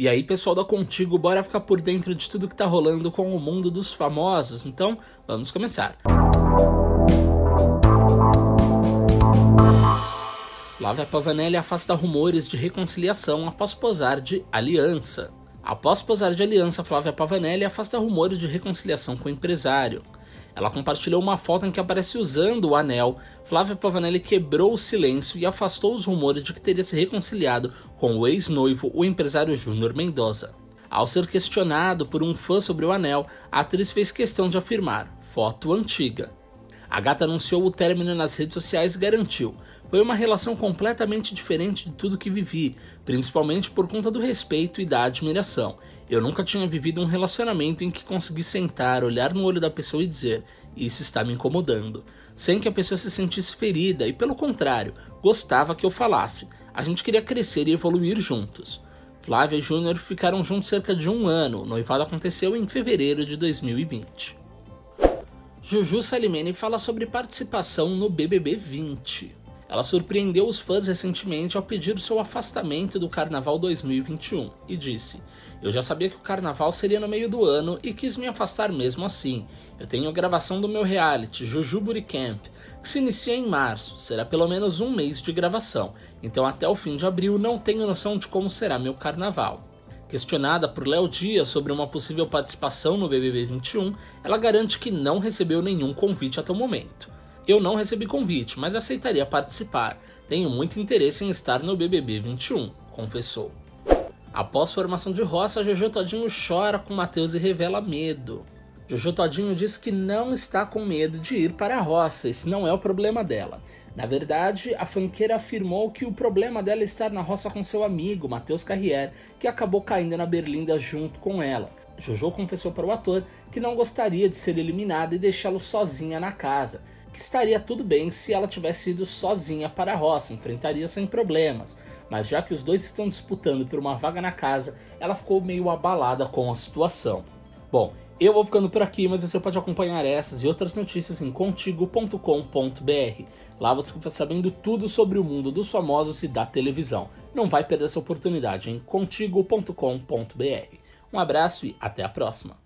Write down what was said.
E aí, pessoal da Contigo, bora ficar por dentro de tudo que tá rolando com o mundo dos famosos. Então, vamos começar. Flávia Pavanelli afasta rumores de reconciliação após posar de aliança. Após posar de aliança, Flávia Pavanelli afasta rumores de reconciliação com o empresário. Ela compartilhou uma foto em que aparece usando o anel. Flávia Pavanelli quebrou o silêncio e afastou os rumores de que teria se reconciliado com o ex-noivo, o empresário Júnior Mendoza. Ao ser questionado por um fã sobre o anel, a atriz fez questão de afirmar: foto antiga. A gata anunciou o término nas redes sociais e garantiu: foi uma relação completamente diferente de tudo que vivi, principalmente por conta do respeito e da admiração. Eu nunca tinha vivido um relacionamento em que consegui sentar, olhar no olho da pessoa e dizer: Isso está me incomodando. Sem que a pessoa se sentisse ferida e, pelo contrário, gostava que eu falasse. A gente queria crescer e evoluir juntos. Flávia e Júnior ficaram juntos cerca de um ano. O noivado aconteceu em fevereiro de 2020. Juju Salimene fala sobre participação no BBB 20. Ela surpreendeu os fãs recentemente ao pedir seu afastamento do Carnaval 2021 e disse: Eu já sabia que o carnaval seria no meio do ano e quis me afastar mesmo assim. Eu tenho gravação do meu reality, Juju Camp, que se inicia em março, será pelo menos um mês de gravação, então até o fim de abril não tenho noção de como será meu carnaval. Questionada por Léo Dias sobre uma possível participação no BBB 21, ela garante que não recebeu nenhum convite até o momento. Eu não recebi convite, mas aceitaria participar. Tenho muito interesse em estar no BBB 21, confessou. Após formação de roça, Jojo Todinho chora com Matheus e revela medo. Jojo Todinho diz que não está com medo de ir para a roça, esse não é o problema dela. Na verdade, a fanqueira afirmou que o problema dela é estar na roça com seu amigo, Matheus Carrier, que acabou caindo na berlinda junto com ela. Jojo confessou para o ator que não gostaria de ser eliminada e deixá-lo sozinha na casa, que estaria tudo bem se ela tivesse ido sozinha para a roça, enfrentaria sem problemas, mas já que os dois estão disputando por uma vaga na casa, ela ficou meio abalada com a situação. Bom, eu vou ficando por aqui, mas você pode acompanhar essas e outras notícias em contigo.com.br. Lá você fica sabendo tudo sobre o mundo dos famosos e da televisão. Não vai perder essa oportunidade em contigo.com.br. Um abraço e até a próxima.